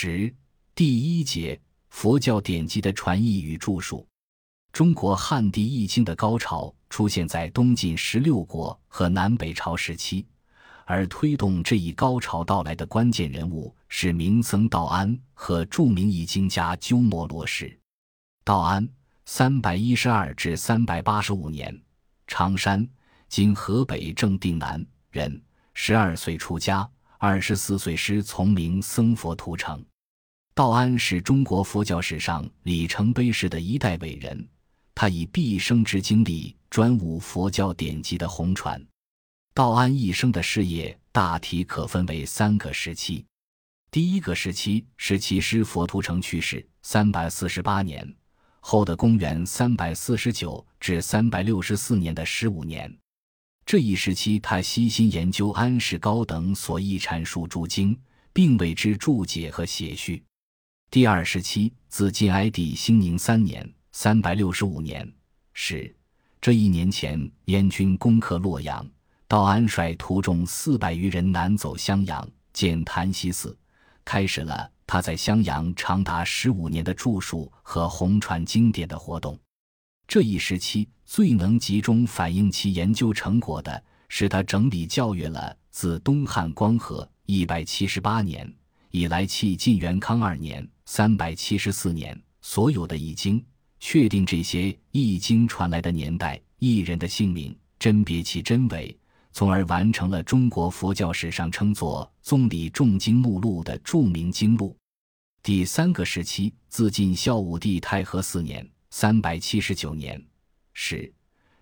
十第一节佛教典籍的传译与著述。中国汉地易经的高潮出现在东晋十六国和南北朝时期，而推动这一高潮到来的关键人物是名僧道安和著名易经家鸠摩罗什。道安（三百一十二至三百八十五年），常山（今河北正定南）人，十二岁出家，二十四岁时从明僧佛图澄。道安是中国佛教史上里程碑式的一代伟人。他以毕生之精力专务佛教典籍的弘传。道安一生的事业大体可分为三个时期。第一个时期是其师佛图澄去世（三百四十八年）后的公元三百四十九至三百六十四年的十五年。这一时期，他悉心研究安世高等所译阐述诸经，并为之注解和写序。第二时期自晋哀帝兴宁三年。三百六十五年，是这一年前，燕军攻克洛阳，道安率徒众四百余人南走襄阳，建檀溪寺，开始了他在襄阳长达十五年的著述和弘传经典的活动。这一时期最能集中反映其研究成果的是他整理教育了自东汉光和一百七十八年以来迄晋元康二年三百七十四年所有的易经。确定这些易经传来的年代、艺人的姓名，甄别其真伪，从而完成了中国佛教史上称作《宗理众经目录》的著名经录。第三个时期自晋孝武帝太和四年（三百七十九年）是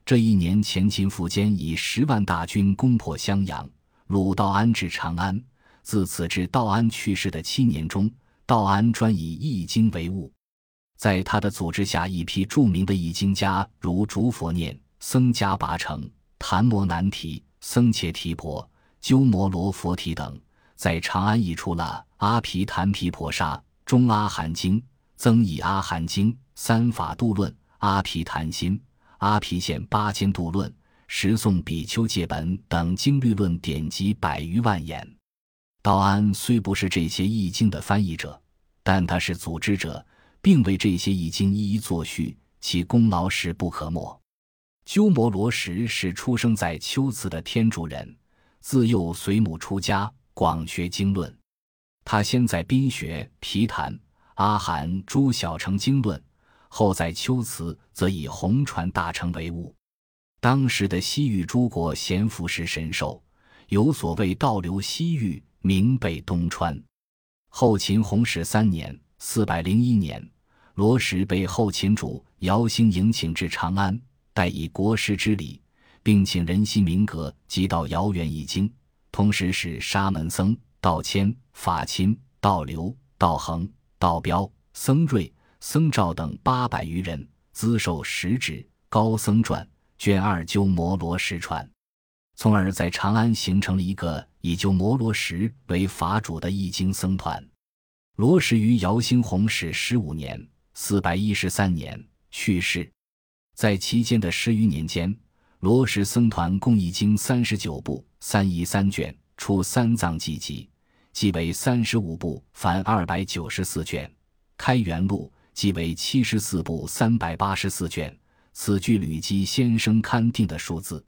这一年，前秦苻坚以十万大军攻破襄阳，鲁道安至长安。自此至道安去世的七年中，道安专以易经为务。在他的组织下，一批著名的易经家，如竺佛念、僧伽拔城、昙摩难提、僧伽提婆、鸠摩罗佛提等，在长安译出了《阿毗昙毗婆沙》《中阿含经》《增益阿含经》《三法度论》《阿毗昙心》《阿毗现八千度论》《十颂比丘戒本》等经律论典籍百余万言。道安虽不是这些易经的翻译者，但他是组织者。并为这些已经一一作序，其功劳实不可没。鸠摩罗什是出生在龟兹的天竺人，自幼随母出家，广学经论。他先在宾学皮昙、阿含诸小乘经论，后在龟兹则以红传大乘为务。当时的西域诸国咸服时神授，有所谓倒流西域，名北东川。后秦弘始三年（四百零一年）。罗什被后秦主姚兴迎请至长安，待以国师之礼，并请人心明阁即到遥远易经，同时使沙门僧道谦、法钦、道流、道恒、道彪、僧瑞、僧兆等八百余人资受十指《高僧传》卷二鸠摩罗什传，从而在长安形成了一个以鸠摩罗什为法主的易经僧团。罗什于姚兴弘始十五年。四百一十三年去世，在期间的十余年间，罗什僧团共译经三十九部，三仪三卷，出三藏记集，即为三十五部，凡二百九十四卷；开元录即为七十四部，三百八十四卷。此据吕基先生勘定的数字，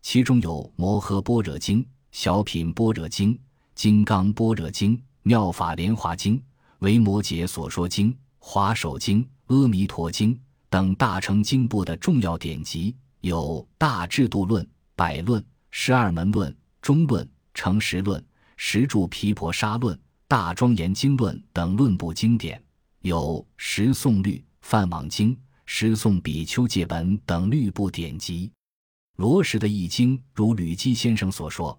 其中有《摩诃般若经》《小品般若经》《金刚般若经》《妙法莲华经》《维摩诘所说经》。华首经、阿弥陀经等大乘经部的重要典籍有《大制度论》《百论》《十二门论》《中论》《成实论》《十住毗婆沙论》《大庄严经论》等论部经典，有《十颂律》《梵网经》《十颂比丘戒本》等律部典籍。罗什的易经，如吕基先生所说，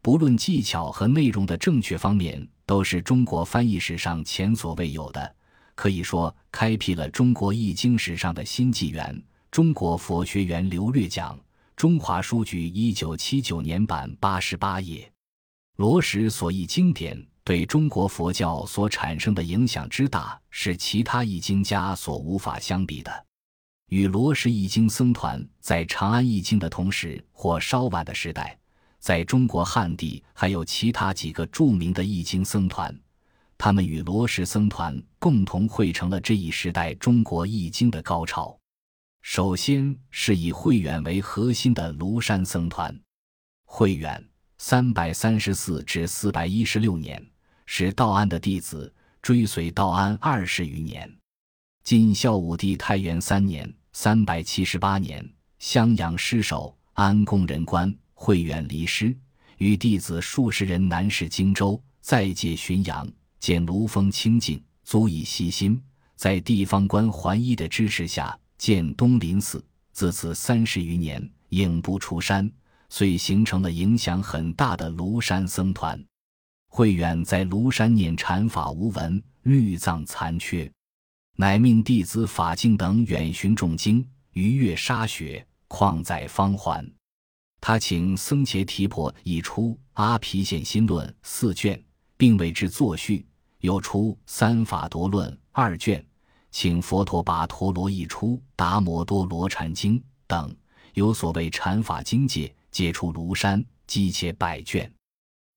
不论技巧和内容的正确方面，都是中国翻译史上前所未有的。可以说，开辟了中国易经史上的新纪元。中国佛学源流略讲，中华书局一九七九年版八十八页。罗什所译经典对中国佛教所产生的影响之大，是其他易经家所无法相比的。与罗什易经僧团在长安译经的同时或稍晚的时代，在中国汉地还有其他几个著名的易经僧团。他们与罗什僧团共同汇成了这一时代中国易经的高潮。首先是以慧远为核心的庐山僧团。慧远（三百三十四至四百一十六年）是道安的弟子，追随道安二十余年。晋孝武帝太元三年（三百七十八年），襄阳失守，安公人官，慧远离师，与弟子数十人南至荆州，再借浔阳，见庐峰清净，足以息心。在地方官桓伊的支持下，建东林寺。自此三十余年，影不出山。遂形成了影响很大的庐山僧团。慧远在庐山念禅法无闻，律藏残缺，乃命弟子法净等远寻众经，逾越沙雪，况在方还。他请僧伽提婆译出《阿毗现心论》四卷，并为之作序；又出《三法夺论》二卷，请佛陀跋陀罗译出《达摩多罗禅经》等，有所谓禅法经界。皆出庐山，积且百卷。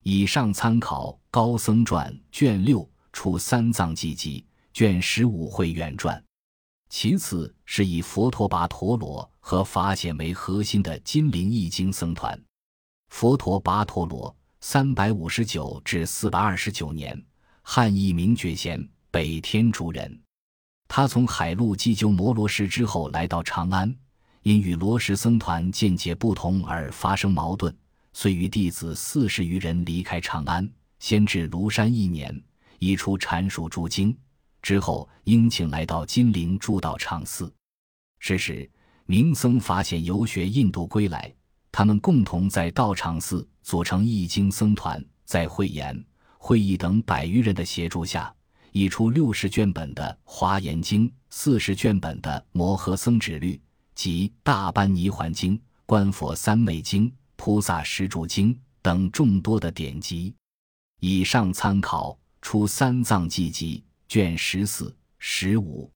以上参考《高僧传》卷六，出三藏记集卷十五慧远传。其次是以佛陀跋陀罗和法显为核心的金陵易经僧团。佛陀跋陀罗（三百五十九至四百二十九年），汉译名觉贤，北天竺人。他从海路祭究摩罗什之后，来到长安。因与罗什僧团见解不同而发生矛盾，遂与弟子四十余人离开长安，先至庐山一年，以出阐述诸经。之后应请来到金陵住道场寺。是时，明僧发现游学印度归来，他们共同在道场寺组成译经僧团，在慧言、慧义等百余人的协助下，译出六十卷本的《华严经》，四十卷本的《摩诃僧指律》。及《大般泥环经》《观佛三昧经》《菩萨十住经》等众多的典籍，以上参考出《三藏记集》卷十四、十五。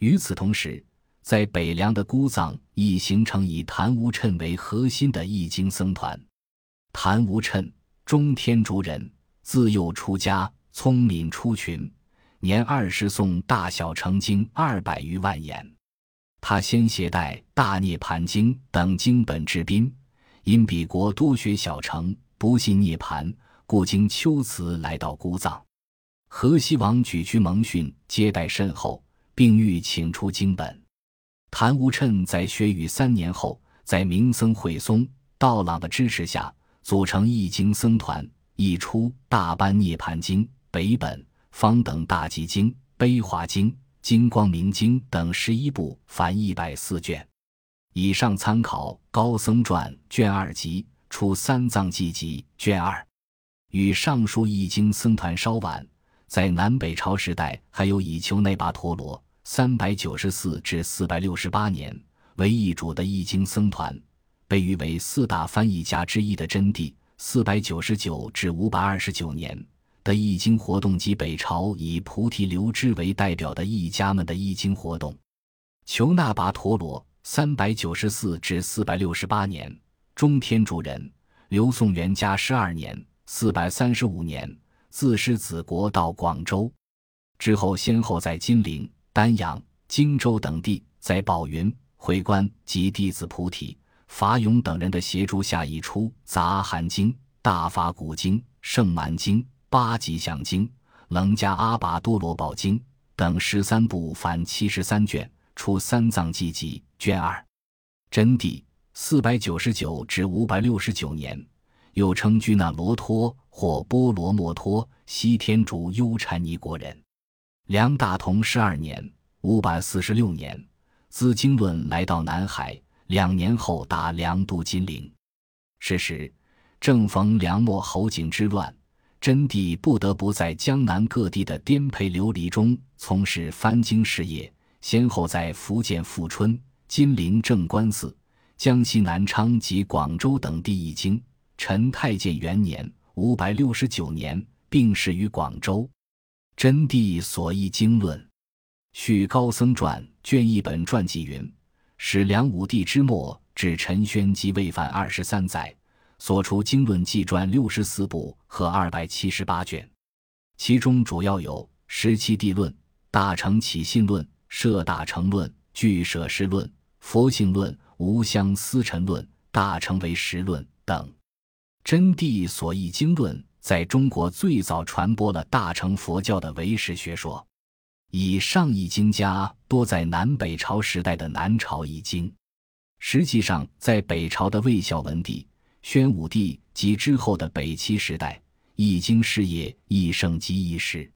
与此同时，在北凉的姑藏亦形成以昙无谶为核心的易经僧团。昙无谶，中天竺人，自幼出家，聪敏出群，年二十诵大小成经二百余万言。他先携带《大涅盘经》等经本至宾，因彼国多学小乘，不信涅盘，故经秋辞来到姑藏。河西王举居蒙逊，接待甚厚，并欲请出经本。谭无谶在学语三年后，在明僧慧松、道朗的支持下，组成译经僧团，译出《大般涅盘经》北本、方等大集经、悲华经。《金光明经》等十一部，凡一百四卷。以上参考《高僧传》卷二集，出三藏记集卷二。与上述易经僧团稍晚，在南北朝时代，还有以求内跋陀罗（三百九十四至四百六十八年）为译主的易经僧团，被誉为四大翻译家之一的真谛（四百九十九至五百二十九年）。的易经活动及北朝以菩提流支为代表的译家们的易经活动。求那跋陀罗（三百九十四至四百六十八年），中天竺人，刘宋元嘉十二年（四百三十五年），自师子国到广州，之后先后在金陵、丹阳、荆州等地，在宝云、回关及弟子菩提、法勇等人的协助下，译出《杂含经》《大法古经》《圣蛮经》。八吉祥经、楞伽阿跋多罗宝经等十三部，凡七十三卷，出三藏记集卷二。真谛四百九十九至五百六十九年，又称居那罗托或波罗摩托，西天竺优禅尼国人。梁大同十二年（五百四十六年），自经论来到南海，两年后达梁都金陵。是时，正逢梁末侯景之乱。真谛不得不在江南各地的颠沛流离中从事翻经事业，先后在福建富春、金陵正观寺、江西南昌及广州等地译经。陈太建元年（五百六十九年）病逝于广州。真谛所译经论，《续高僧传》卷一本传记云：始梁武帝之末，至陈宣即未犯二十三载。所出经论纪传六十四部和二百七十八卷，其中主要有《十七地论》《大乘起信论》《摄大乘论》《俱舍师论》《佛性论》《无相思尘论》《大乘为实论》等。真谛所译经论在中国最早传播了大乘佛教的唯识学说。以上译经家多在南北朝时代的南朝译经。实际上，在北朝的魏孝文帝、宣武帝及之后的北齐时代，易经事业亦盛极一时。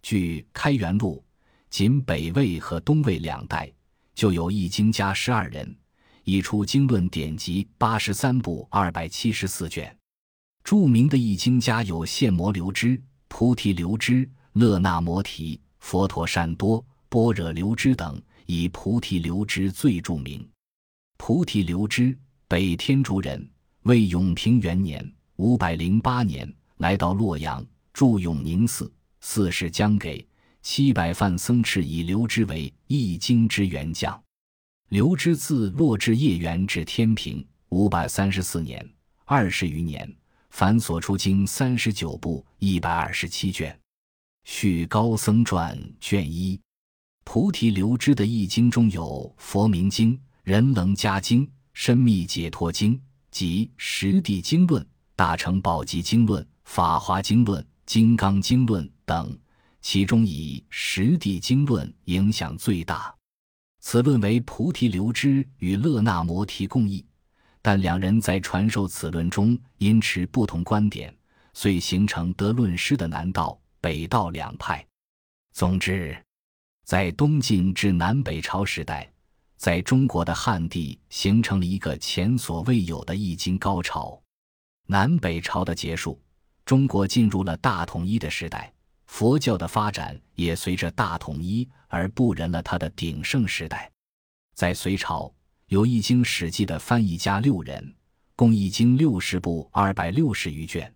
据《开元录》，仅北魏和东魏两代就有易经家十二人，译出经论典籍八十三部二百七十四卷。著名的易经家有现摩留之、菩提留之、勒那摩提、佛陀善多、般若留之等，以菩提留之最著名。菩提留之，北天竺人，为永平元年（五百零八年）来到洛阳，住永宁寺。寺事将给七百范僧敕，以留之为易经之元将。留之自洛至叶元至天平（五百三十四年），二十余年。凡所出经三十九部一百二十七卷，续高僧传卷一。菩提流支的译经中有《佛明经》《人能加经》《深密解脱经》及《十地经论》《大乘宝积经论》《法华经论》《金刚经论》等，其中以《十地经论》影响最大。此论为菩提流支与勒那摩提共译。但两人在传授此论中因持不同观点，遂形成得论师的南道、北道两派。总之，在东晋至南北朝时代，在中国的汉地形成了一个前所未有的易经高潮。南北朝的结束，中国进入了大统一的时代，佛教的发展也随着大统一而步人了它的鼎盛时代。在隋朝。有《易经》《史记》的翻译家六人，共《易经》六十部二百六十余卷。